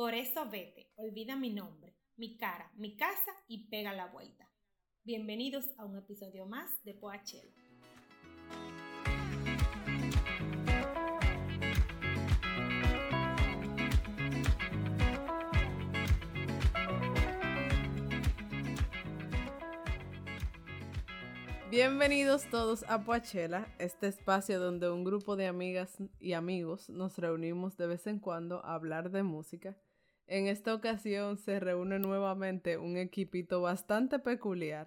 Por eso vete, olvida mi nombre, mi cara, mi casa y pega la vuelta. Bienvenidos a un episodio más de Poachelo. Bienvenidos todos a Poachela, este espacio donde un grupo de amigas y amigos nos reunimos de vez en cuando a hablar de música. En esta ocasión se reúne nuevamente un equipito bastante peculiar.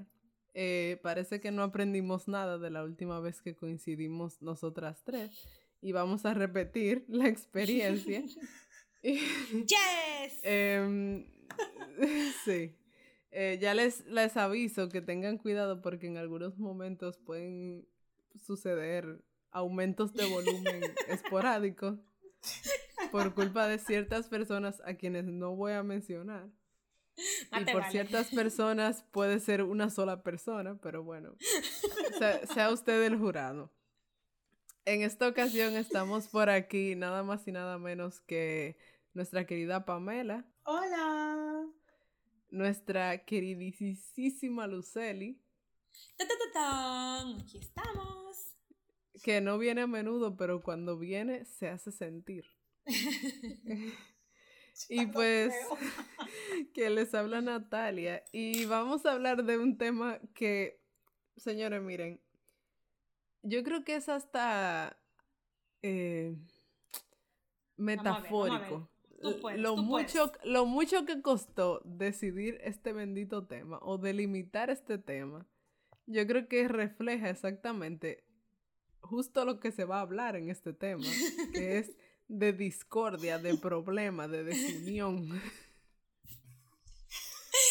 Eh, parece que no aprendimos nada de la última vez que coincidimos nosotras tres y vamos a repetir la experiencia. ¡Yes! Em, sí. Eh, ya les, les aviso que tengan cuidado porque en algunos momentos pueden suceder aumentos de volumen esporádicos por culpa de ciertas personas a quienes no voy a mencionar. y por ciertas personas puede ser una sola persona, pero bueno, sea, sea usted el jurado. En esta ocasión estamos por aquí nada más y nada menos que nuestra querida Pamela. Hola nuestra queridísima Luceli. Aquí estamos. Que no viene a menudo, pero cuando viene se hace sentir. y pues que les habla Natalia. Y vamos a hablar de un tema que, señores, miren, yo creo que es hasta eh, metafórico. Lo, mucho, lo mucho que costó decidir este bendito tema o delimitar este tema, yo creo que refleja exactamente justo lo que se va a hablar en este tema, que es de discordia, de problema, de desunión.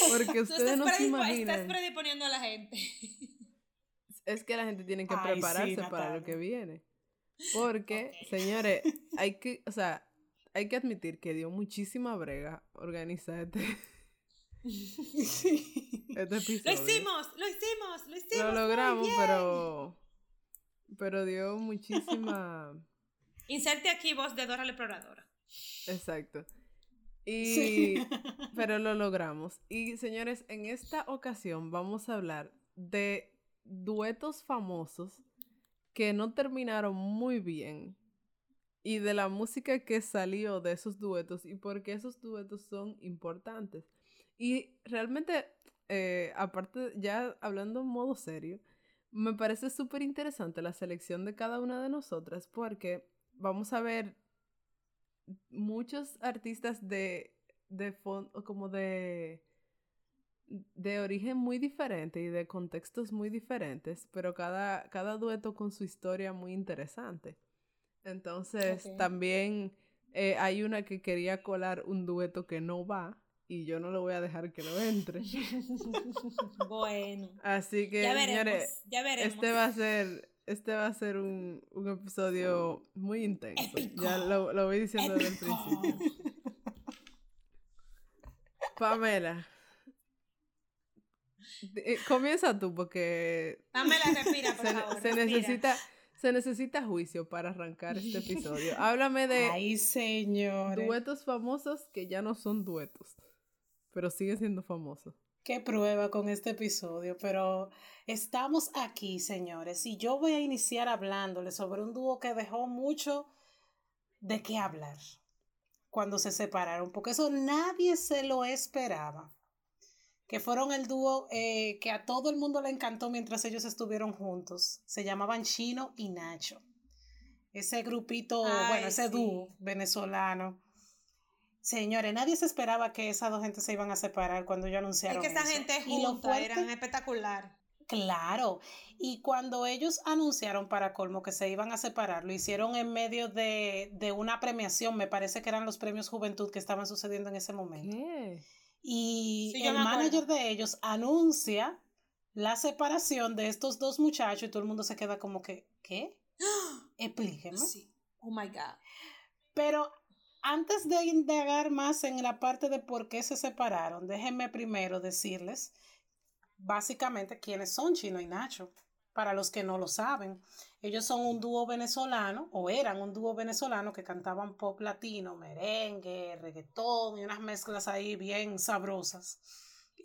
Porque ustedes no se imaginan. Estás prediponiendo a la gente. Es que la gente tiene que prepararse para lo que viene. Porque, señores, hay que, o sea, hay que admitir que dio muchísima brega organizar este, este episodio. Lo hicimos, lo hicimos, lo hicimos. Lo logramos, pero. Pero dio muchísima. Inserte aquí voz de Dora la Exploradora. Exacto. Y. Pero lo logramos. Y señores, en esta ocasión vamos a hablar de duetos famosos que no terminaron muy bien y de la música que salió de esos duetos y por qué esos duetos son importantes. Y realmente, eh, aparte, ya hablando en modo serio, me parece súper interesante la selección de cada una de nosotras porque vamos a ver muchos artistas de, de fondo, como de, de origen muy diferente y de contextos muy diferentes, pero cada, cada dueto con su historia muy interesante. Entonces, también eh, hay una que quería colar un dueto que no va y yo no lo voy a dejar que lo entre. bueno. Así que, ya señores, ya veremos. este va a ser este va a ser un, un episodio muy intenso. Ya lo, lo voy diciendo desde el principio. Pamela. Eh, comienza tú porque... Pamela, respira, por favor. Se necesita se necesita juicio para arrancar este episodio. Háblame de Ay, señor. duetos famosos que ya no son duetos, pero siguen siendo famosos. Qué prueba con este episodio, pero estamos aquí, señores, y yo voy a iniciar hablándoles sobre un dúo que dejó mucho de qué hablar cuando se separaron, porque eso nadie se lo esperaba que fueron el dúo eh, que a todo el mundo le encantó mientras ellos estuvieron juntos. Se llamaban Chino y Nacho. Ese grupito, bueno, ese dúo venezolano. Señores, nadie se esperaba que esas dos gentes se iban a separar cuando ellos anunciaron. Es que esa gente junta eran espectacular. Claro, y cuando ellos anunciaron para colmo que se iban a separar, lo hicieron en medio de, de una premiación, me parece que eran los premios Juventud que estaban sucediendo en ese momento. ¿Qué? Y el manager de ellos anuncia la separación de estos dos muchachos y todo el mundo se queda como que, ¿qué? Explíqueme. Sí. Oh my God. Pero antes de indagar más en la parte de por qué se separaron, déjenme primero decirles básicamente quiénes son Chino y Nacho. para los que no lo saben. Ellos son un dúo venezolano, o eran un dúo venezolano que cantaban pop latino, merengue, reggaetón y unas mezclas ahí bien sabrosas.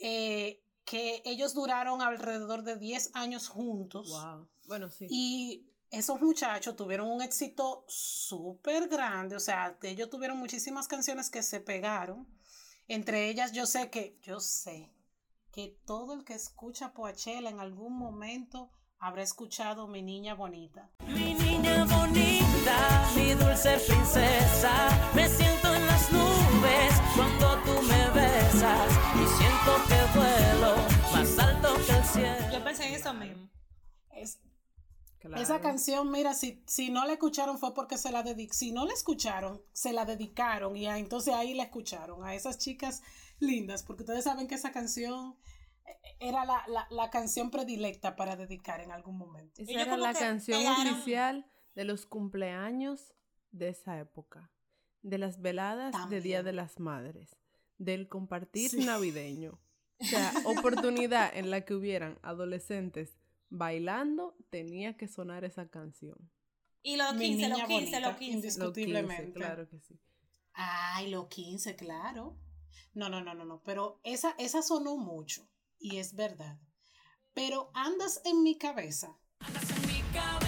Eh, que ellos duraron alrededor de 10 años juntos. Wow. Bueno, sí. Y esos muchachos tuvieron un éxito súper grande, o sea, ellos tuvieron muchísimas canciones que se pegaron. Entre ellas, yo sé que, yo sé que todo el que escucha Poachella en algún momento habrá escuchado Mi Niña Bonita. Mi niña bonita, mi dulce princesa, me siento en las nubes cuando tú me besas y siento que vuelo más alto que el cielo. Yo pensé en eso mismo. Es, Claro. Esa canción, mira, si, si no la escucharon fue porque se la dedicaron, si no la escucharon, se la dedicaron y ah, entonces ahí la escucharon a esas chicas lindas, porque ustedes saben que esa canción eh, era la, la, la canción predilecta para dedicar en algún momento. Esa era la canción pegaron- oficial de los cumpleaños de esa época. De las veladas de Día de las Madres. Del compartir Sí. navideño. O sea, oportunidad en la que hubieran adolescentes bailando, tenía que sonar esa canción. Y los Mi 15, los niña 15, bonita, los 15. Los 15, Indiscutiblemente. claro que sí. Ay, los 15, claro. No, no, no, no, no, pero esa, esa sonó mucho y es verdad. Pero andas en mi cabeza. Mi cabeza,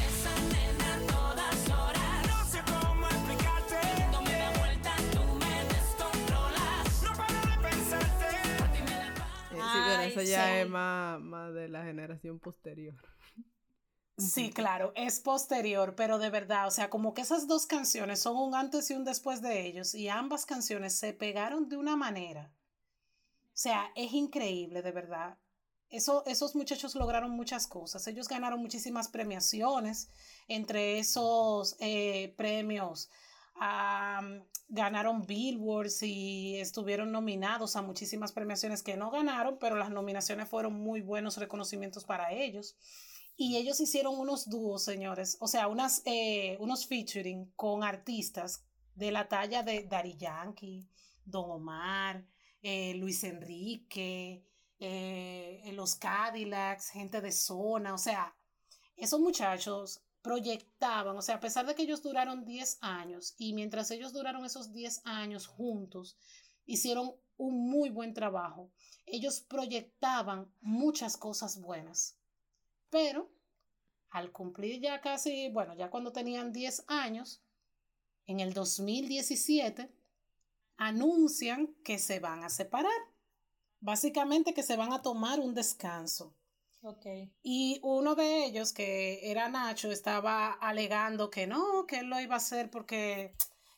eso ya sí. es más, más de la generación posterior. Sí, claro, es posterior, pero de verdad, o sea, como que esas dos canciones son un antes y un después de ellos y ambas canciones se pegaron de una manera. O sea, es increíble, de verdad. Eso, esos muchachos lograron muchas cosas. Ellos ganaron muchísimas premiaciones. Entre esos eh, premios, am, ganaron Billboards y estuvieron nominados a muchísimas premiaciones que no ganaron, pero las nominaciones fueron muy buenos reconocimientos para ellos. Y ellos hicieron unos dúos, señores, o sea, unas, eh, unos featuring con artistas de la talla de Daddy Yankee, Don Omar, eh, Luis Enrique, eh, los Cadillacs, gente de zona, o sea, esos muchachos proyectaban, o sea, a pesar de que ellos duraron 10 años y mientras ellos duraron esos 10 años juntos, hicieron un muy buen trabajo. Ellos proyectaban muchas cosas buenas. Pero al cumplir ya casi, bueno, ya cuando tenían 10 años, en el 2017, anuncian que se van a separar. Básicamente que se van a tomar un descanso. Ok. Y uno de ellos, que era Nacho, estaba alegando que no, que él lo iba a hacer porque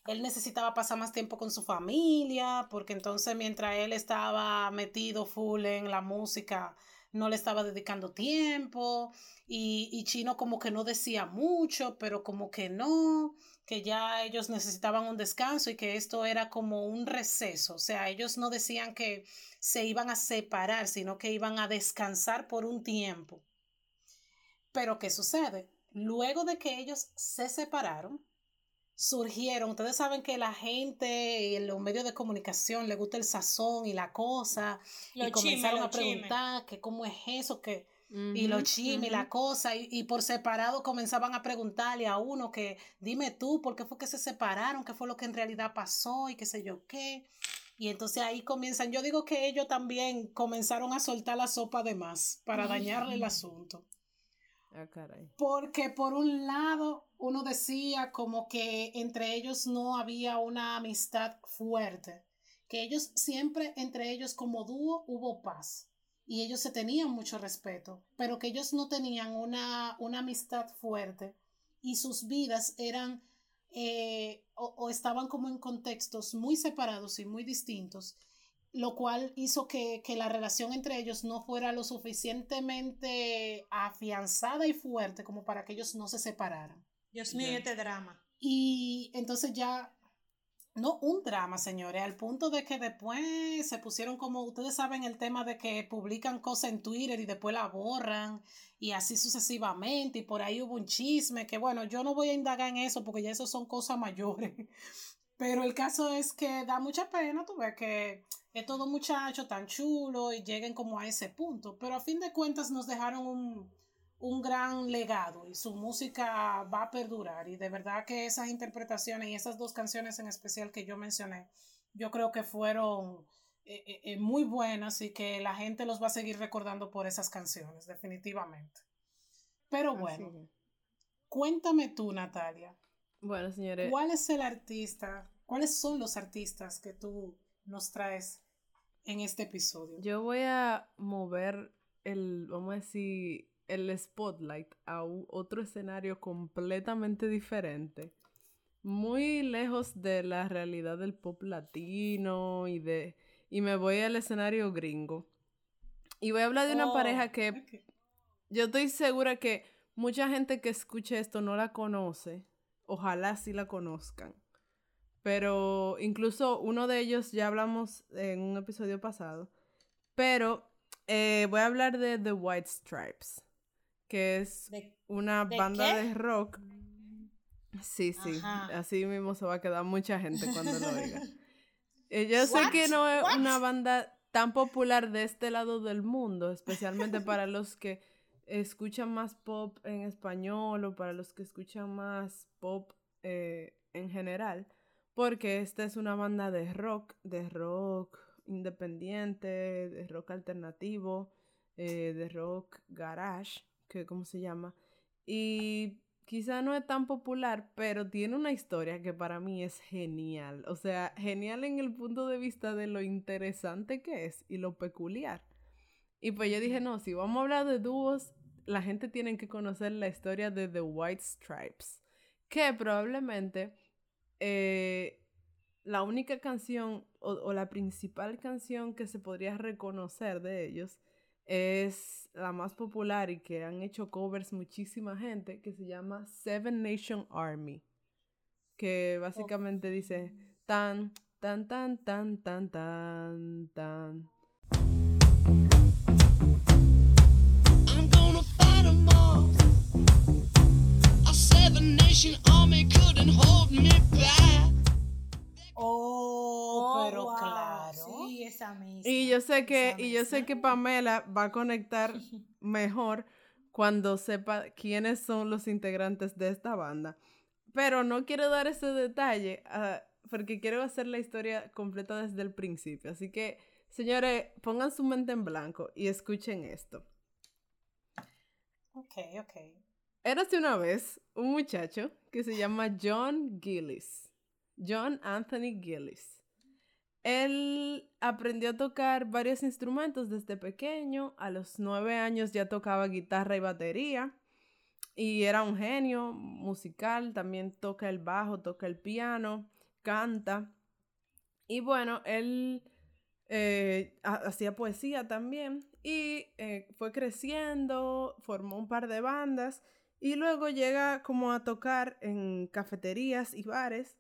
él necesitaba pasar más tiempo con su familia, porque entonces mientras él estaba metido full en la música, no le estaba dedicando tiempo. Y, y Chino como que no decía mucho, pero como que no, que ya ellos necesitaban un descanso y que esto era como un receso. O sea, ellos no decían que se iban a separar, sino que iban a descansar por un tiempo. Pero ¿qué sucede? Luego de que ellos se separaron, surgieron, ustedes saben que la gente y los medios de comunicación le gusta el sazón y la cosa, y comenzaron a preguntar que cómo es eso, que y los chismes y ujú. la cosa, y, y por separado comenzaban a preguntarle a uno que dime tú, ¿por qué fue que se separaron? ¿Qué fue lo que en realidad pasó? Y qué sé yo qué. Y entonces ahí comienzan, yo digo que ellos también comenzaron a soltar la sopa de más para dañarle el asunto. Ah, caray. Porque por un lado uno decía como que entre ellos no había una amistad fuerte, que ellos siempre entre ellos como dúo hubo paz y ellos se tenían mucho respeto, pero que ellos no tenían una, una amistad fuerte y sus vidas eran eh, o, o estaban como en contextos muy separados y muy distintos, lo cual hizo que, que la relación entre ellos no fuera lo suficientemente afianzada y fuerte como para que ellos no se separaran. Dios mío, este drama. Y entonces ya, no un drama, señores, al punto de que después se pusieron como, ustedes saben el tema de que publican cosas en Twitter y después la borran y así sucesivamente y por ahí hubo un chisme que bueno, yo no voy a indagar en eso porque ya eso son cosas mayores. Pero el caso es que da mucha pena, tú ves que es todo muchacho tan chulo y lleguen como a ese punto. Pero a fin de cuentas nos dejaron un, un gran legado y su música va a perdurar y de verdad que esas interpretaciones y esas dos canciones en especial que yo mencioné, yo creo que fueron eh, eh, eh, muy buenas y que la gente los va a seguir recordando por esas canciones, definitivamente. Pero bueno, cuéntame tú, Natalia. Bueno, señores. ¿Cuál es el artista? ¿Cuáles son los artistas que tú nos traes en este episodio? Yo voy a mover el, vamos a decir, el spotlight a otro escenario completamente diferente. Muy lejos de la realidad del pop latino y de. Y me voy al escenario gringo. Y voy a hablar de una pareja Oh, que ok. yo estoy segura que mucha gente que escuche esto no la conoce. Ojalá sí la conozcan. Pero incluso uno de ellos ya hablamos en un episodio pasado. Pero eh, voy a hablar de The White Stripes, que es ¿De- una de banda qué? de rock. Sí, sí, Ajá. así mismo se va a quedar mucha gente cuando lo oiga. Eh, Yo sé que no es What? una banda tan popular de este lado del mundo, especialmente para los que escuchan más pop en español o para los que escuchan más pop eh, en general, porque esta es una banda de rock, de rock independiente, de rock alternativo, eh, de rock garage, que cómo se llama, y quizá no es tan popular, pero tiene una historia que para mí es genial. O sea, genial en el punto de vista de lo interesante que es y lo peculiar. Y pues yo dije, no, si vamos a hablar de dúos, la gente tiene que conocer la historia de The White Stripes, que probablemente eh, la única canción o, o la principal canción que se podría reconocer de ellos es la más popular y que han hecho covers muchísima gente, que se llama Seven Nation Army, que básicamente dice tan, tan, tan, tan, tan, tan, tan. I'm gonna fight all. A seven nation army couldn't hold me back. Oh, Oh, pero wow, claro. Sí, esa misma. Y yo sé que, y yo sé que Pamela va a conectar mejor cuando sepa quiénes son los integrantes de esta banda. Pero no quiero dar ese detalle ah, porque quiero hacer la historia completa desde el principio. Así que, señores, pongan su mente en blanco y escuchen esto. Ok, ok. Érase una vez un muchacho que se llama John Gillis. John Anthony Gillis. Él aprendió a tocar varios instrumentos desde pequeño. A los nueve años ya tocaba guitarra y batería. Y era un genio musical. También toca el bajo, toca el piano, canta. Y bueno, él eh, ha- hacía poesía también. Y eh, fue creciendo, formó un par de bandas. Y luego llega como a tocar en cafeterías y bares.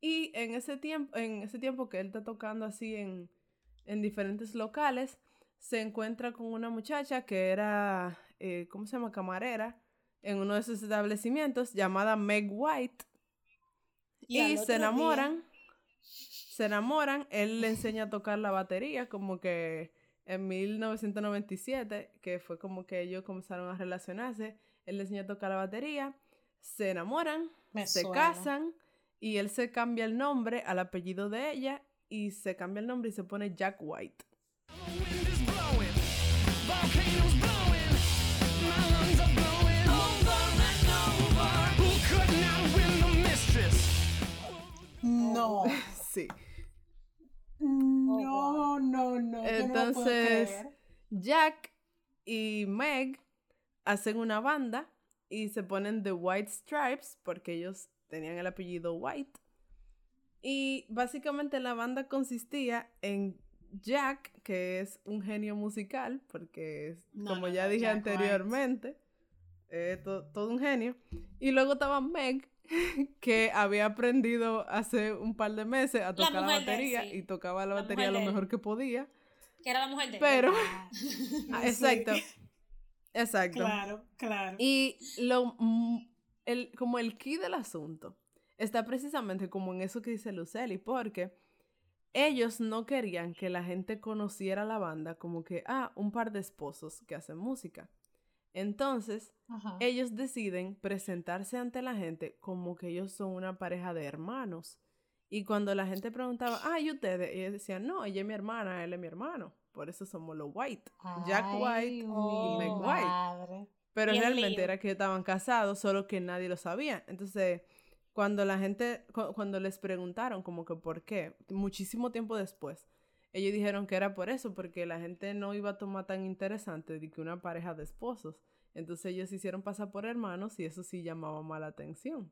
Y en ese tiempo, en ese tiempo que él está tocando así en, en diferentes locales, se encuentra con una muchacha que era, eh, ¿cómo se llama? Camarera en uno de sus establecimientos llamada Meg White. Y se día- enamoran. Se enamoran. Él le enseña a tocar la batería como que en 1997, que fue como que ellos comenzaron a relacionarse. Él le enseña a tocar la batería. Se enamoran. Me se suena. casan. Y él se cambia el nombre al apellido de ella. Y se cambia el nombre y se pone Jack White. No. Sí. No, no, no. yo no lo Entonces. Jack y Meg hacen una banda y se ponen The White Stripes porque ellos tenían el apellido White. Y básicamente la banda consistía en Jack, que es un genio musical, porque es- No, como no, ya no, dije Jack anteriormente, eh, to- todo un genio. Y luego estaba Meg, que había aprendido hace un par de meses a tocar la, él, batería sí. y tocaba la La batería lo mejor que podía. Que era la mujer de él. Pero, Ah, exacto, exacto. Claro, claro. Y lo, el, como el key del asunto está precisamente como en eso que dice Luceli, porque ellos no querían que la gente conociera la banda como que, ah, un par de esposos que hacen música. Entonces, Ajá. ellos deciden presentarse ante la gente como que ellos son una pareja de hermanos. Y cuando la gente preguntaba, ah, ¿y ustedes? Ellos decían, no, ella es mi hermana, él es mi hermano. Por eso somos los White. Jack White y Meg White. madre. Pero Bien realmente lío. era que estaban casados, solo que nadie lo sabía. Entonces, cuando la gente, cu- cuando les preguntaron como que por qué, muchísimo tiempo después, ellos dijeron que era por eso, porque la gente no iba a tomar tan interesante de que una pareja de esposos. Entonces ellos se hicieron pasar por hermanos y eso sí llamaba más la atención.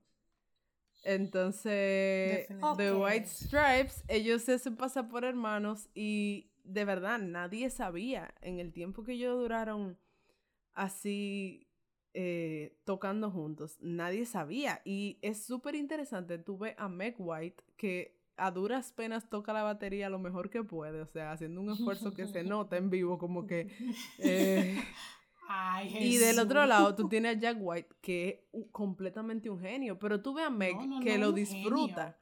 Entonces, The. White Stripes, ellos se hacen pasar por hermanos y de verdad nadie sabía en el tiempo que ellos duraron así eh, tocando juntos, nadie sabía. Y es súper interesante, tú ves a Meg White que a duras penas toca la batería lo mejor que puede, o sea, haciendo un esfuerzo que se nota en vivo, como que... eh, Ay, y del otro lado tú tienes a Jack White, que es un- completamente un genio, pero tú ves a Meg No, no, que no, lo disfruta.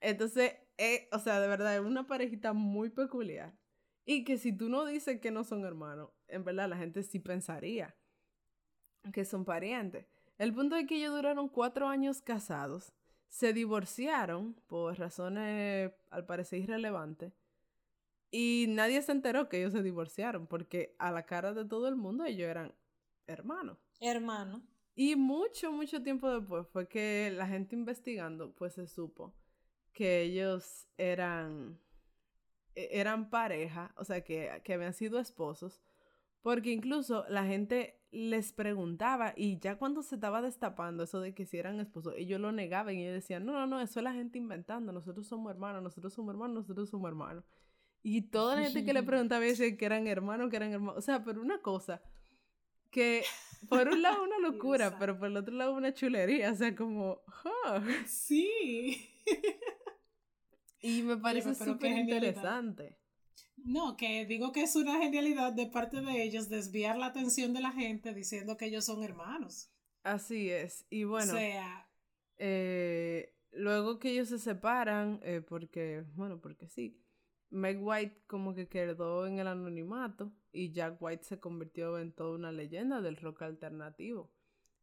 Entonces, eh, o sea, de verdad, es una parejita muy peculiar. Y que si tú no dices que no son hermanos, en verdad la gente sí pensaría que son parientes. El punto es que ellos duraron cuatro años casados, se divorciaron por razones al parecer irrelevantes. Y nadie se enteró que ellos se divorciaron, porque a la cara de todo el mundo ellos eran hermanos. Hermano. Y mucho, mucho tiempo después fue que la gente investigando, pues se supo que ellos eran, eran pareja, o sea, que, que habían sido esposos, porque incluso la gente les preguntaba y ya cuando se estaba destapando eso de que si eran esposos, ellos lo negaban y ellos decían, no, no, no, eso es la gente inventando, nosotros somos hermanos, nosotros somos hermanos, nosotros somos hermanos. Y toda la gente que le preguntaba decía que eran hermanos, que eran hermanos, o sea, pero una cosa que por un lado una locura, pero por el otro lado una chulería, o sea, como, ah. Sí. Y me parece súper interesante. No, que digo que es una genialidad de parte de ellos desviar la atención de la gente diciendo que ellos son hermanos. Así es. Y bueno, O sea, eh, luego que ellos se separan, eh, porque, bueno, porque sí, Meg White como que quedó en el anonimato y Jack White se convirtió en toda una leyenda del rock alternativo.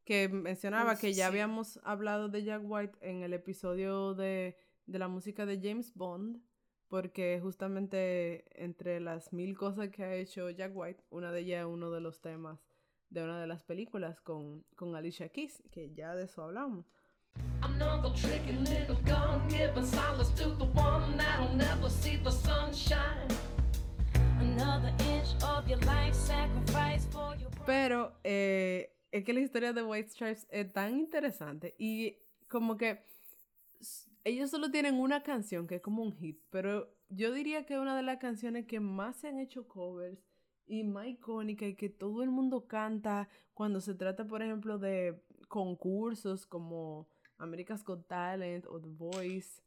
Que mencionaba Uf, que ya sí. habíamos hablado de Jack White en el episodio de, de la música de James Bond, porque justamente entre las mil cosas que ha hecho Jack White, una de ellas es uno de los temas de una de las películas con, con Alicia Keys, que ya de eso hablamos. Pero eh, es que la historia de White Stripes es tan interesante y como que ellos solo tienen una canción que es como un hit, pero yo diría que es una de las canciones que más se han hecho covers y más icónica y que todo el mundo canta cuando se trata, por ejemplo, de concursos como America's Got Talent o The Voice.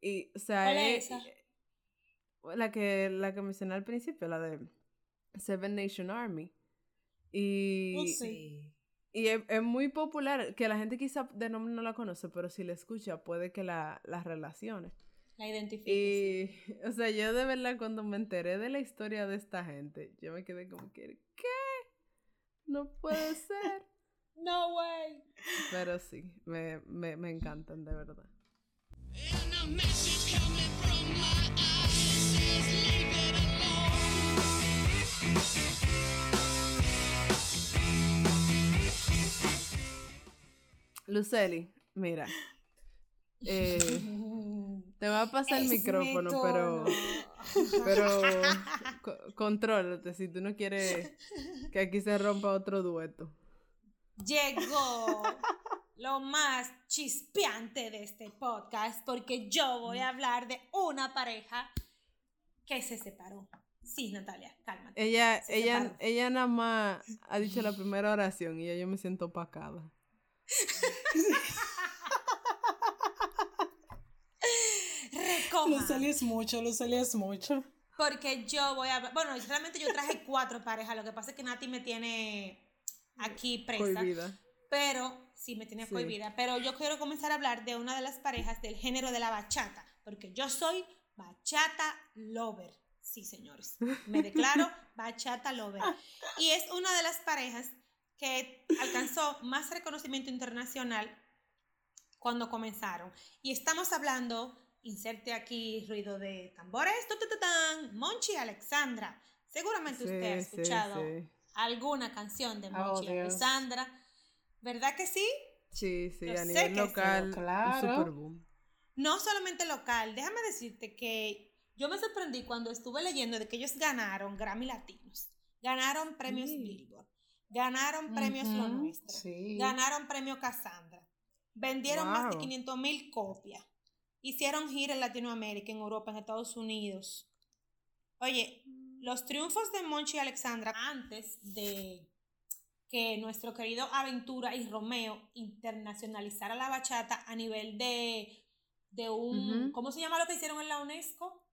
Y, o sea, ¿Cuál es es- esa? la que, la que mencioné al principio, la de Seven Nation Army. Y, Oh, sí. Y es, es muy popular, que la gente quizá de nombre no la conoce, pero si la escucha puede que la, la relacione. La identifique. Y, o sea, yo de verdad cuando me enteré de la historia de esta gente, yo me quedé como que, ¿qué? No puede ser. No way. Pero sí, me, me, me encantan de verdad. Luceli, mira. eh, te va a pasar el mi micrófono, pero... Pero co- contrólate si tú no quieres que aquí se rompa otro dueto. Llegó lo más chispeante de este podcast porque yo voy a hablar de una pareja que se separó. Sí, Natalia, cálmate. Ella, Se ella, separó. ella nada más ha dicho la primera oración y ya yo me siento opacada. Recoja. Luceli es mucho, Luceli es mucho. Porque yo voy a. Bueno, realmente yo traje cuatro parejas. Lo que pasa es que Nati me tiene aquí presa. Cohibida. Pero, sí, me tiene Sí. prohibida. Pero yo quiero comenzar a hablar de una de las parejas del género de la bachata. Porque yo soy bachata lover. Sí, señores. Me declaro bachata lover. Y es una de las parejas que alcanzó más reconocimiento internacional cuando comenzaron. Y estamos hablando, inserte aquí ruido de tambores, tu, tu, tu, tan, Monchi y Alexandra. Seguramente usted ha sí, escuchado sí. alguna canción de Oh, Monchi y Dios. Alexandra. ¿Verdad que sí? Sí, sí, Yo a sé nivel que sí, local, claro. un super boom. No solamente local, déjame decirte que yo me sorprendí cuando estuve leyendo de que ellos ganaron Grammy Latinos, ganaron premios Sí. Billboard, ganaron premios Lo Ujú, Nuestro, sí. ganaron premio Cassandra, vendieron más de Wow. 500 mil copias, hicieron gira en Latinoamérica, en Europa, en Estados Unidos. Oye, los triunfos de Monchi y Alexandra antes de que nuestro querido Aventura y Romeo internacionalizara la bachata a nivel de, de un. ¿cómo se llama lo que hicieron en la UNESCO?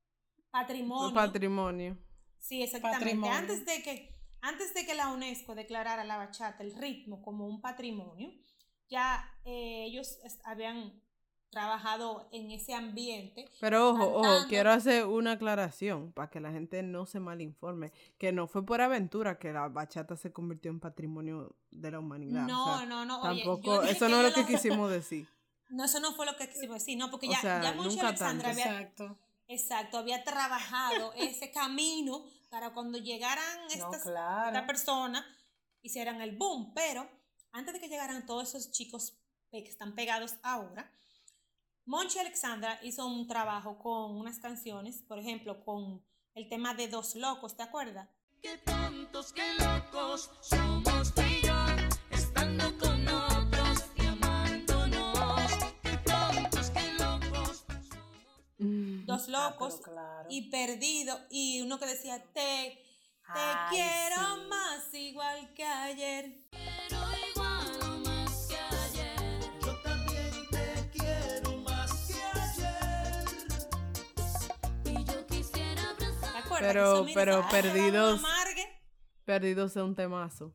Patrimonio. Patrimonio. Sí, exactamente. Patrimonio. Antes de que antes de que la UNESCO declarara la bachata, el ritmo como un patrimonio, ya eh, ellos habían trabajado en ese ambiente. Pero ojo, ojo, quiero hacer una aclaración para que la gente no se malinforme, que no fue por aventura que la bachata se convirtió en patrimonio de la humanidad. No, o sea, no, no. oye, tampoco, dije eso no es lo que quisimos decir. No, eso no fue lo que quisimos decir, no, porque O ya, sea, ya nunca Alexandra tanto. había, Exacto. exacto, había trabajado ese camino para cuando llegaran No, estas claro. esta persona hicieran el boom. Pero antes de que llegaran todos esos chicos que están pegados ahora, Monchi Alexandra hizo un trabajo con unas canciones, por ejemplo, con el tema de Dos Locos, ¿te acuerdas? Qué tontos, qué locos somos tú y yo, estando con otros Ah, Locos claro. y Perdido, y uno que decía, te, te Ay, quiero sí. más igual que ayer. Pero igual o más que ayer. Yo también te quiero más que ayer. Y yo quisiera abrazar. ¿Te acuerdas? Pero- Eso, mira, pero esa, "Ay, Perdidos- vamos, amargue". Perdidos es un temazo.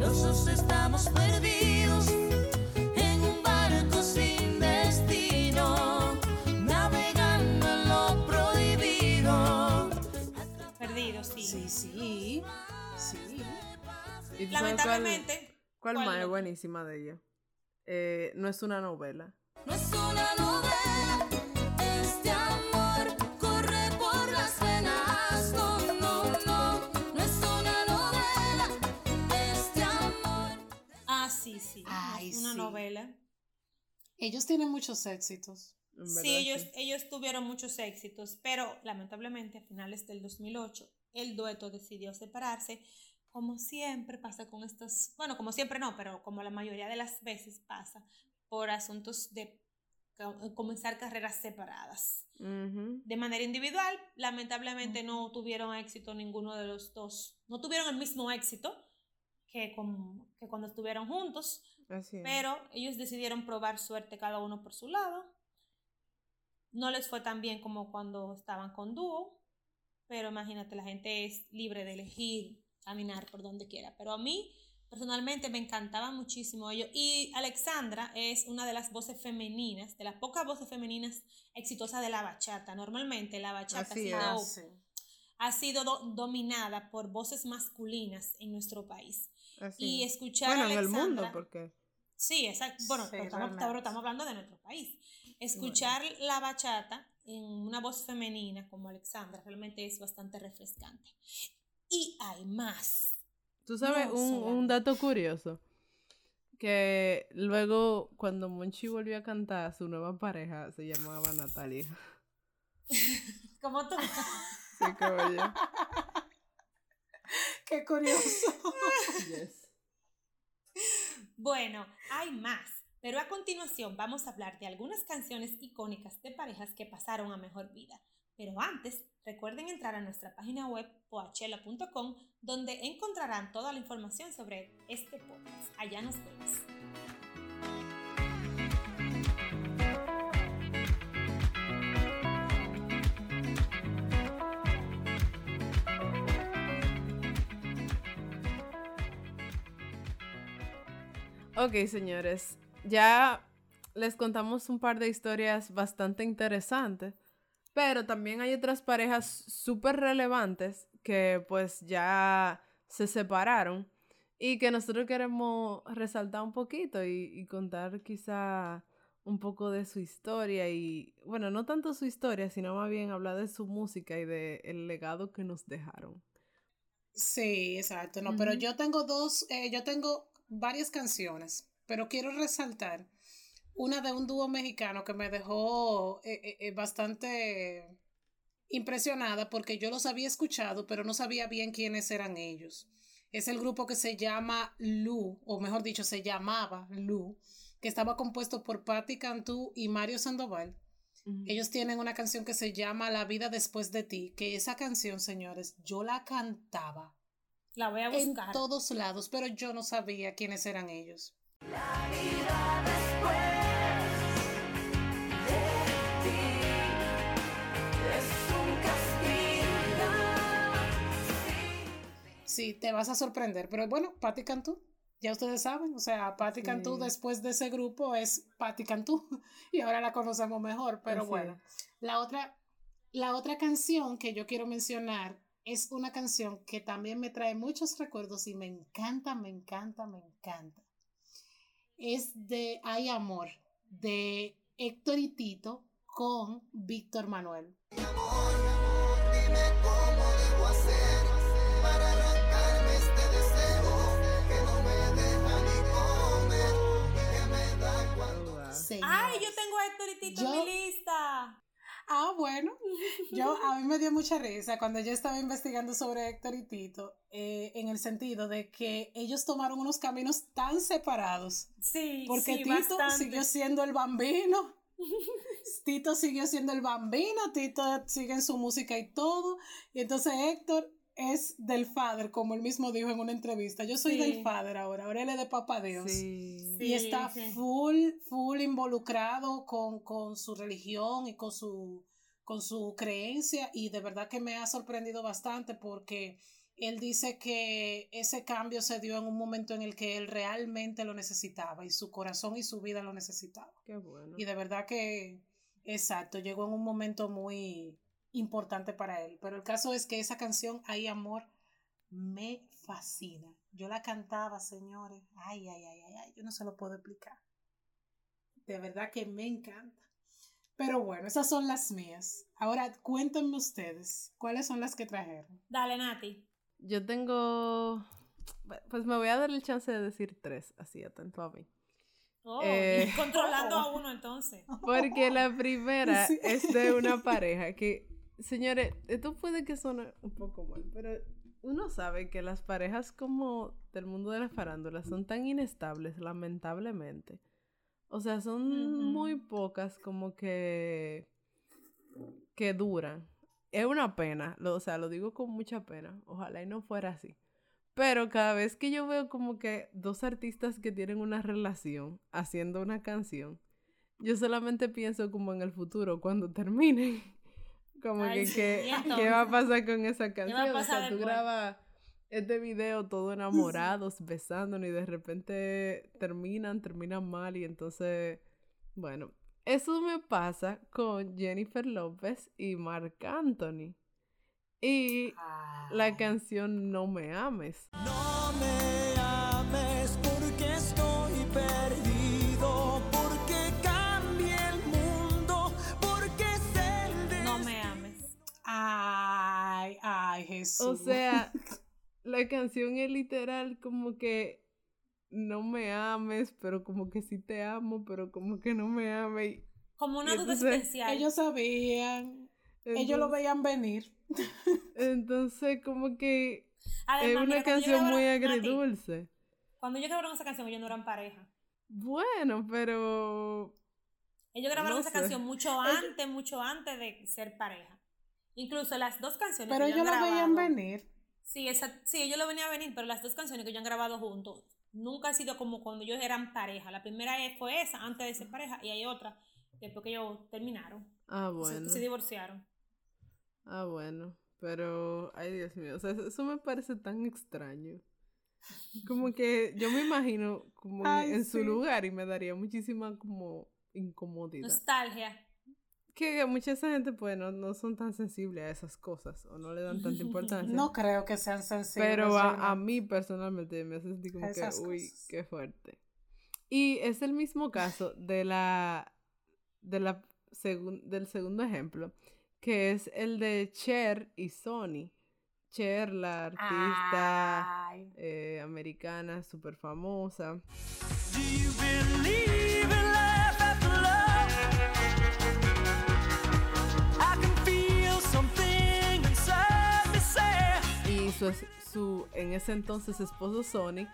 Los dos estamos perdidos ¿Y tú sabes cuál- Lamentablemente, ¿Cuál, ¿cuál más es no? buenísima de ella? Eh, no es una novela. No es una novela, este amor corre por las venas. No, no, no, no es una novela, este amor. ah, sí, sí. Ay, es una sí. novela. Ellos tienen muchos éxitos. en Sí, verdad, ellos, ellos tuvieron muchos éxitos, pero lamentablemente a finales del 2008 el dueto decidió separarse, como siempre pasa con estos, bueno, como siempre no, pero como la mayoría de las veces pasa, por asuntos de co- comenzar carreras separadas. De manera individual, lamentablemente no tuvieron éxito ninguno de los dos, no tuvieron el mismo éxito que, con- que cuando estuvieron juntos, Así es. pero ellos decidieron probar suerte cada uno por su lado. No les fue tan bien como cuando estaban con dúo, pero imagínate, la gente es libre de elegir caminar por donde quiera. Pero a mí, personalmente, me encantaba muchísimo ellos. Y Alexandra es una de las voces femeninas, de las pocas voces femeninas exitosas de la bachata. Normalmente la bachata Así ha es. sido, ha sido do- dominada por voces masculinas en nuestro país. Así Y es. escuchar bueno, a en el mundo, Alexandra- porque Sí, exacto. Bueno, Sí, pero estamos, estamos hablando de nuestro país. Escuchar la bachata en una voz femenina como Alexandra realmente es bastante refrescante. Y hay más. tú sabes No, un, un dato curioso. Que luego, cuando Monchi volvió a cantar, su nueva pareja se llamaba Natalia. Como tú. Sí, caballo. Qué curioso. Yes. Bueno, hay más. Pero a continuación vamos a hablar de algunas canciones icónicas de parejas que pasaron a mejor vida. Pero antes, recuerden entrar a nuestra página web poachela.com donde encontrarán toda la información sobre este podcast. Allá nos vemos. Ok, señores, ya les contamos un par de historias bastante interesantes, Pero también hay otras parejas súper relevantes que pues ya se separaron y que nosotros queremos resaltar un poquito y, y contar quizá un poco de su historia y, bueno, no tanto su historia, sino más bien hablar de su música y del el legado que nos dejaron. Sí, exacto. No, pero yo tengo dos, eh, yo tengo varias canciones, pero quiero resaltar una de un dúo mexicano que me dejó eh, eh, eh, bastante impresionada porque yo los había escuchado, pero no sabía bien quiénes eran ellos. Es el grupo que se llama Lu, o mejor dicho, se llamaba Lu, que estaba compuesto por Patti Cantú y Mario Sandoval. Ellos tienen una canción que se llama La vida después de ti, que esa canción, señores, yo la cantaba La voy a en buscar. todos lados, pero yo no sabía quiénes eran ellos. Sí, te vas a sorprender, pero bueno, Patti Cantú, ya ustedes saben, o sea, Patti Cantú Sí. después de ese grupo es Patti Cantú y ahora la conocemos mejor, pero Así bueno, la otra, la otra canción que yo quiero mencionar es una canción que también me trae muchos recuerdos y me encanta, me encanta, me encanta. Es de Hay Amor, de Héctor y Tito con Víctor Manuel. Ay, yo tengo a Héctor y Tito en mi lista. Ah, bueno, yo a mí me dio mucha risa cuando yo estaba investigando sobre Héctor y Tito, eh, en el sentido de que ellos tomaron unos caminos tan separados, Sí, porque sí, Tito bastante. siguió siendo el bambino, Tito siguió siendo el bambino, Tito sigue en su música y todo, y entonces Héctor es del Father, como él mismo dijo en una entrevista, yo soy Sí. del Father ahora, ahora él es de Papá Dios. Sí. Sí. Y está sí. full, full involucrado con, con su religión y con su, con su creencia y de verdad que me ha sorprendido bastante porque él dice que ese cambio se dio en un momento en el que él realmente lo necesitaba y su corazón y su vida lo necesitaba. Qué bueno. Y de verdad que, exacto, llegó en un momento muy importante para él. Pero el caso es que esa canción, Hay Amor, me fascina. Yo la cantaba, señores. Ay, ay, ay, ay, ay, yo no se lo puedo explicar. De verdad que me encanta. Pero bueno, esas son las mías. Ahora cuéntenme ustedes, ¿cuáles son las que trajeron? Dale, Nati. Yo tengo. Pues me voy a dar el chance de decir tres, así atento a mí. Oh, Eh. controlando a uno entonces. Porque la primera Sí. es de una pareja que, señores, esto puede que suene un poco mal, pero uno sabe que las parejas como del mundo de la farándula son tan inestables, lamentablemente. O sea, son muy pocas como que que duran. Es una pena, lo- o sea, lo digo con mucha pena. Ojalá y no fuera así. Pero cada vez que yo veo como que dos artistas que tienen una relación haciendo una canción, yo solamente pienso como en el futuro, cuando terminen. Como Ay, que, sí, que- y ¿qué va a pasar con esa va a canción? O sea, tú grabas este video todo enamorados, besándonos y de repente terminan, terminan mal y entonces, bueno, eso me pasa con Jennifer López y Marc Anthony. Y la Ay. canción No me ames. No me O sea, la canción es literal como que no me ames, pero como que sí te amo, pero como que no me ames. y- Como una duda entonces, especial. ellos sabían, ellos lo veían venir. Entonces, como que es una mira, canción muy agridulce. Cuando ellos grabaron esa canción, ellos no eran pareja. Bueno, pero Ellos grabaron No esa sé. canción mucho antes, mucho antes de ser pareja. Incluso las dos canciones Pero que ellos ellos lo veían venir. Sí, esa, sí, ellos lo venían a venir, pero las dos canciones que ellos han grabado juntos nunca ha sido como cuando ellos eran pareja. La primera fue esa, antes de ser pareja, y hay otra después que ellos terminaron. ah, se- bueno. Se, divorciaron. Ah, bueno. Pero, ay Dios mío, o sea, eso- eso me parece tan extraño. Como que yo me imagino como en- Ay, en su lugar y me daría muchísima como incomodidad. Nostalgia. Que mucha esa gente pues no, no son tan sensibles a esas cosas o no le dan tanta importancia. No creo que sean sensibles. Pero a, a mí personalmente me hace sentir como que, uy, cosas. qué fuerte. Y es el mismo caso de la, de la segun- del segundo ejemplo, que es el de Cher y Sony. Cher, la artista eh, americana súper famosa. Do you su, su en ese entonces esposo Sony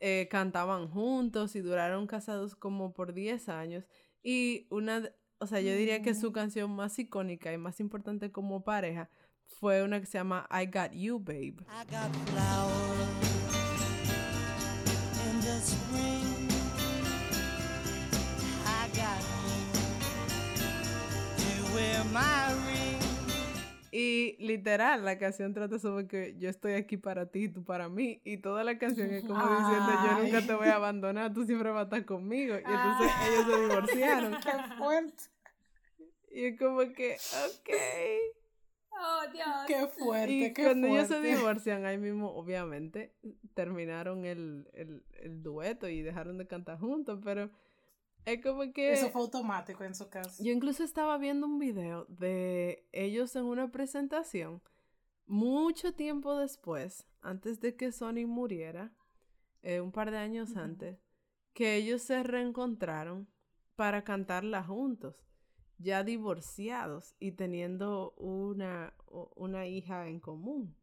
eh, cantaban juntos y duraron casados como por 10 años y una o sea yo diría que su canción más icónica y más importante como pareja fue una que se llama I Got You Babe I got flowers in the spring. I got you to wear my ring. Y literal la canción trata sobre que yo estoy aquí para ti y tú para mí y toda la canción es como diciendo yo nunca te voy a abandonar tú siempre vas a estar conmigo y entonces ellos se divorciaron Qué fuerte. y es como que ok Oh, Dios. Qué fuerte. Y qué cuando ellos se divorcian, ahí mismo, obviamente, terminaron el, el, el dueto y dejaron de cantar juntos, pero es como que... Eso fue automático en su caso. Yo incluso estaba viendo un video de ellos en una presentación mucho tiempo después, antes de que Sony muriera, eh, un par de años antes, que ellos se reencontraron para cantarla juntos, ya divorciados y teniendo una, una hija en común.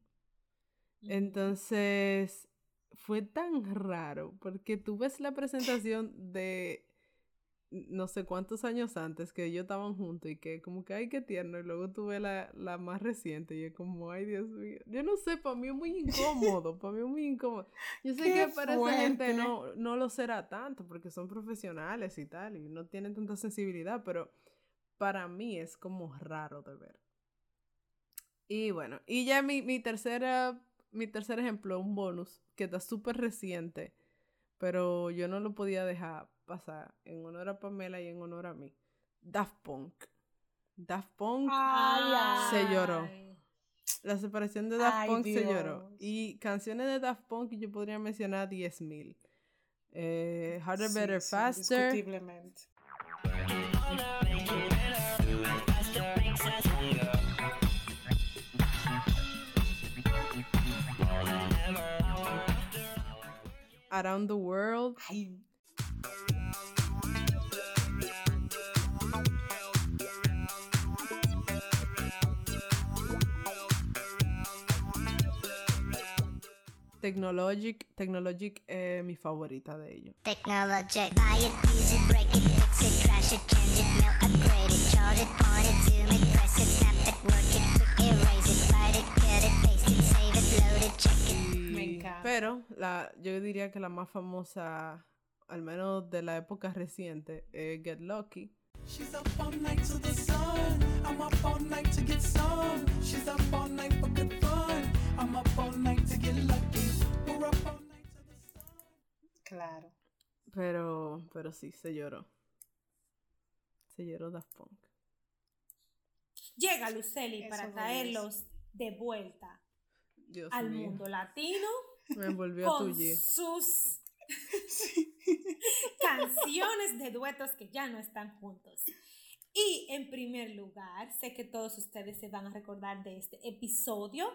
Entonces, fue tan raro, porque tú ves la presentación de no sé cuántos años antes que ellos estaban juntos y que como que ay qué tierno y luego tuve la, la más reciente y es como ay Dios mío yo no sé para mí es muy incómodo para mí es muy incómodo. Yo sé ¡Qué que para esa gente fuerte! no, no lo será tanto porque son profesionales y tal y no tienen tanta sensibilidad pero para mí es como raro de ver. Y bueno y ya mi, mi tercera mi tercer ejemplo un bonus que está súper reciente pero yo no lo podía dejar pasar en honor a Pamela y en honor a mí. Daft Punk. Daft Punk, Ay, Se lloró. Ay. la separación de Daft Ay, Punk se lloró. Y canciones de Daft Punk yo podría mencionar 10.000. Eh, Harder, Sí, Better, sí, Faster. Indiscutiblemente. Around the World. Ay, Technologic. Technologic es mi favorita de ellos. Technologic. Buy it, use it, break it, fix it, crash it, change it, melt, upgrade it, chart it, point it, zoom it, press it, snap it, work it, quick erase it, write it, cut it, paste it, save it, load it, check it. Me Y- encanta. pero la, yo diría que la más famosa, al menos de la época reciente, es Get Lucky. She's up all night to the sun. I'm up all night to get some. She's up all night for good fun. I'm up all night Claro. Pero, pero sí, se lloró. Se lloró Daft Punk. Llega Luceli Eso para traerlos de vuelta Dios al mío. mundo latino Me envolvió a con tuyi. sus canciones de duetos que ya no están juntos. Y en primer lugar, sé que todos ustedes se van a recordar de este episodio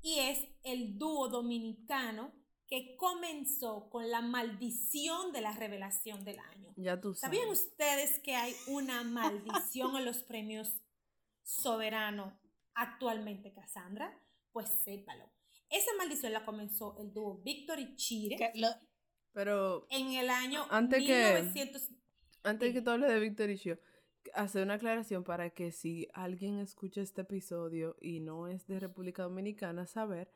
y es el dúo dominicano que comenzó con la maldición de la revelación del año. Ya tú sabes. ¿Sabían ustedes que hay una maldición en los premios Soberano actualmente, Cassandra? Pues sépalo. Esa maldición la comenzó el dúo Víctor y Chire Que lo- Pero en el año Antes que- 1900. antes de que tú hables de Víctor y Shio, hacer una aclaración para que si alguien escucha este episodio y no es de República Dominicana, saber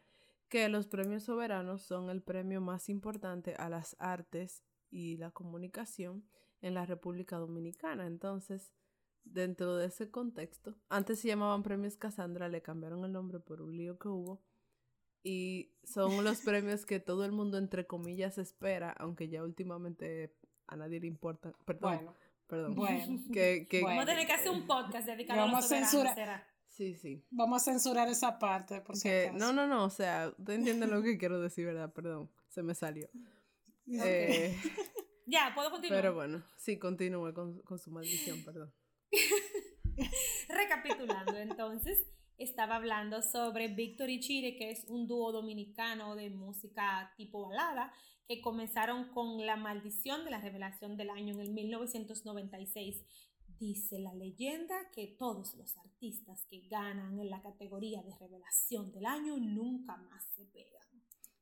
que los premios soberanos son el premio más importante a las artes y la comunicación en la República Dominicana. Entonces, dentro de ese contexto, antes se llamaban premios Cassandra, le cambiaron el nombre por un lío que hubo. Y son los premios que todo el mundo, entre comillas, espera, aunque ya últimamente a nadie le importa. Perdón, bueno, Perdón. Bueno, Que, que, Bueno. Vamos a tener que hacer un podcast dedicado a Vamos los a soberanos, censurar. será. Sí, sí. vamos a censurar esa parte, por si acaso. no, no, no, o sea, usted entiende lo que quiero decir, ¿verdad? Perdón, se me salió. Eh, Ya, puedo continuar. pero bueno, sí, continúe con, con su maldición, perdón. Recapitulando, entonces, estaba hablando sobre Víctor y Chire, que es un dúo dominicano de música tipo balada, que comenzaron con La Maldición de la Revelación del Año en el 1996. Dice la leyenda que todos los artistas que ganan en la categoría de Revelación del Año nunca más se pegan.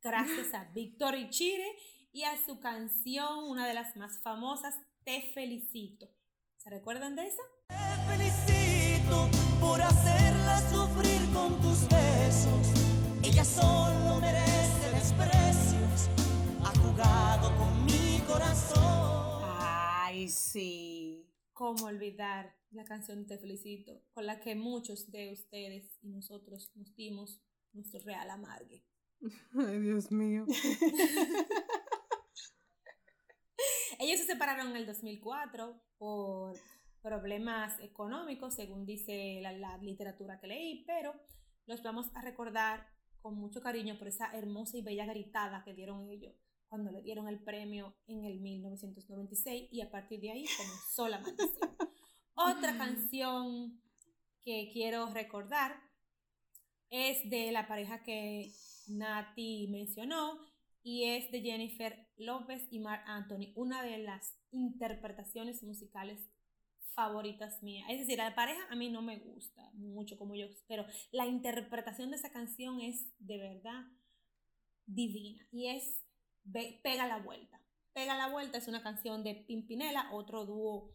Gracias a Víctor y Chire y a su canción, una de las más famosas, Te Felicito. ¿Se recuerdan de esa? Te felicito por hacerla sufrir con tus besos. Ella solo merece desprecios. Ha jugado con mi corazón. Ay, sí. ¿Cómo olvidar la canción Te Felicito, con la que muchos de ustedes y nosotros nos dimos nuestro real amargue? Ay, Dios mío. Ellos se separaron en el 2004 por problemas económicos, según dice la, la literatura que leí, pero los vamos a recordar con mucho cariño por esa hermosa y bella gritada que dieron ellos cuando le dieron el premio en el 1996 y a partir de ahí comenzó la maldición. Otra canción que quiero recordar es de la pareja que Nati mencionó y es de Jennifer López y Mark Anthony, una de las interpretaciones musicales favoritas mías. Es decir, la pareja a mí no me gusta mucho como yo, pero la interpretación de esa canción es de verdad divina y es Ve- Pega la Vuelta. Pega la Vuelta es una canción de Pimpinela, otro dúo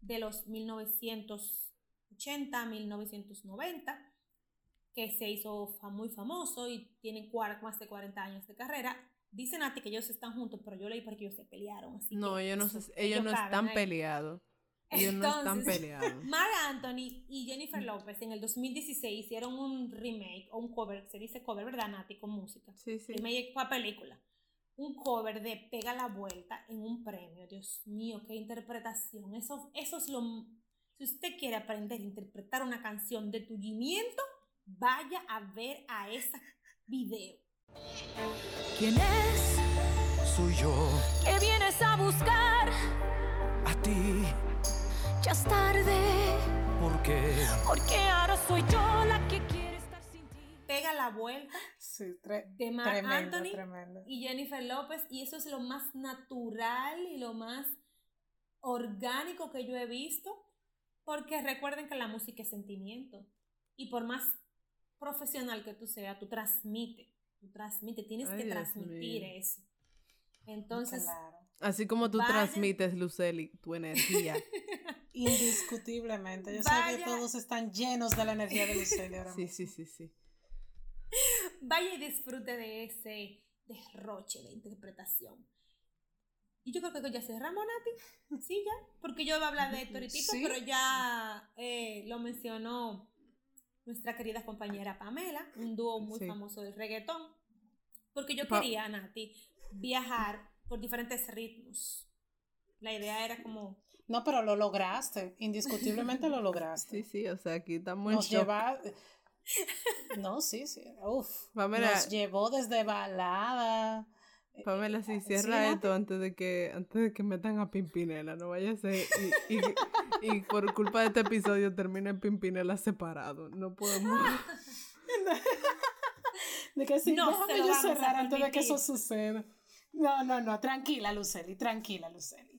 de los 1980, 1990 que se hizo muy famoso y tienen más de 40 años de carrera. Dicen a ti que ellos están juntos, pero yo leí porque ellos se pelearon. Así No, que ellos no, se- ellos no están ahí. peleados. Ellos no están peleados. Marc Anthony y Jennifer López en el 2016 hicieron un remake o un cover, se dice cover, ¿verdad, Nati? Con música. Sí, sí. Remake para película. Un cover de Pega la Vuelta en un premio. Dios mío, qué interpretación. Eso, eso es lo... Si usted quiere aprender a interpretar una canción de tullimiento, vaya a ver a ese video. ¿Quién es? Soy yo. ¿Qué vienes a buscar? A ti. Ya es tarde, ¿Por qué? porque ahora soy yo la que quiere estar sin ti. Pega la Vuelta Sí, tre- de Marc tremendo, Anthony tremendo. y Jennifer López y eso es lo más natural y lo más orgánico que yo he visto porque recuerden que la música es sentimiento y por más profesional que tú seas tú transmite tú transmite tienes Ay, que Dios transmitir mío. eso entonces Claro. Así como tú transmites, Luceli, tu energía. Indiscutiblemente. Yo sé que todos están llenos de la energía de Lucely ahora Sí, mismo. sí, sí, sí. Vaya y disfrute de ese derroche de interpretación y yo creo que ya cerramos Nati sí ya porque yo iba a hablar de y Tito Sí. pero ya eh, lo mencionó nuestra querida compañera Pamela un dúo muy Sí. famoso del reggaetón porque yo Pa- quería Nati viajar por diferentes ritmos la idea era como No, pero lo lograste. Indiscutiblemente lo lograste. Sí, sí, o sea, aquí estamos Nos shock. lleva. No, sí, sí. Uf. Pamela- Nos llevó desde balada. Pamela, sí, Sí, cierra esto antes de que antes de que metan a Pimpinela, no vaya a ser y, y, y por culpa de este episodio termine Pimpinela separado. No podemos. De que sí, No déjame yo vamos a cerrar antes de que eso suceda. No, no, no, tranquila, Luceli, tranquila, Luceli.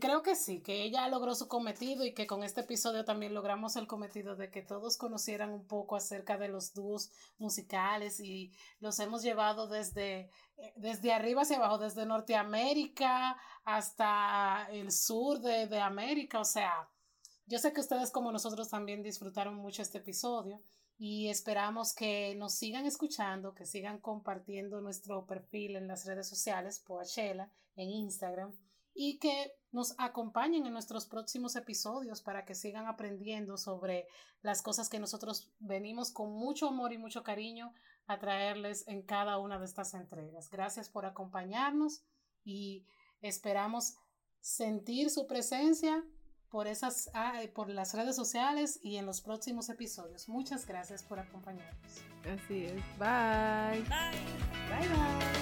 Creo que sí, que ella logró su cometido y que con este episodio también logramos el cometido de que todos conocieran un poco acerca de los dúos musicales y los hemos llevado desde, eh, desde arriba hacia abajo, desde Norteamérica hasta el sur de, de América. O sea, yo sé que ustedes como nosotros también disfrutaron mucho este episodio y esperamos que nos sigan escuchando, que sigan compartiendo nuestro perfil en las redes sociales, Poachela, en Instagram, y que nos acompañen en nuestros próximos episodios para que sigan aprendiendo sobre las cosas que nosotros venimos con mucho amor y mucho cariño a traerles en cada una de estas entregas. Gracias por acompañarnos y esperamos sentir su presencia por esas ah, por las redes sociales y en los próximos episodios. Muchas gracias por acompañarnos. Así es. Bye. Bye. Bye bye.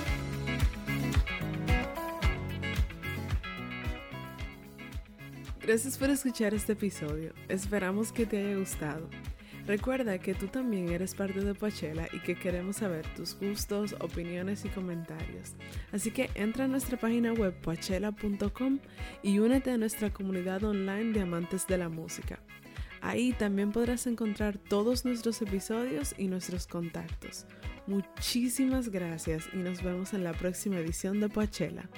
Gracias por escuchar este episodio. Esperamos que te haya gustado. Recuerda que tú también eres parte de Poachella y que queremos saber tus gustos, opiniones y comentarios. Así que entra a nuestra página web poachella.com y únete a nuestra comunidad online de amantes de la música. Ahí también podrás encontrar todos nuestros episodios y nuestros contactos. Muchísimas gracias y nos vemos en la próxima edición de Poachella.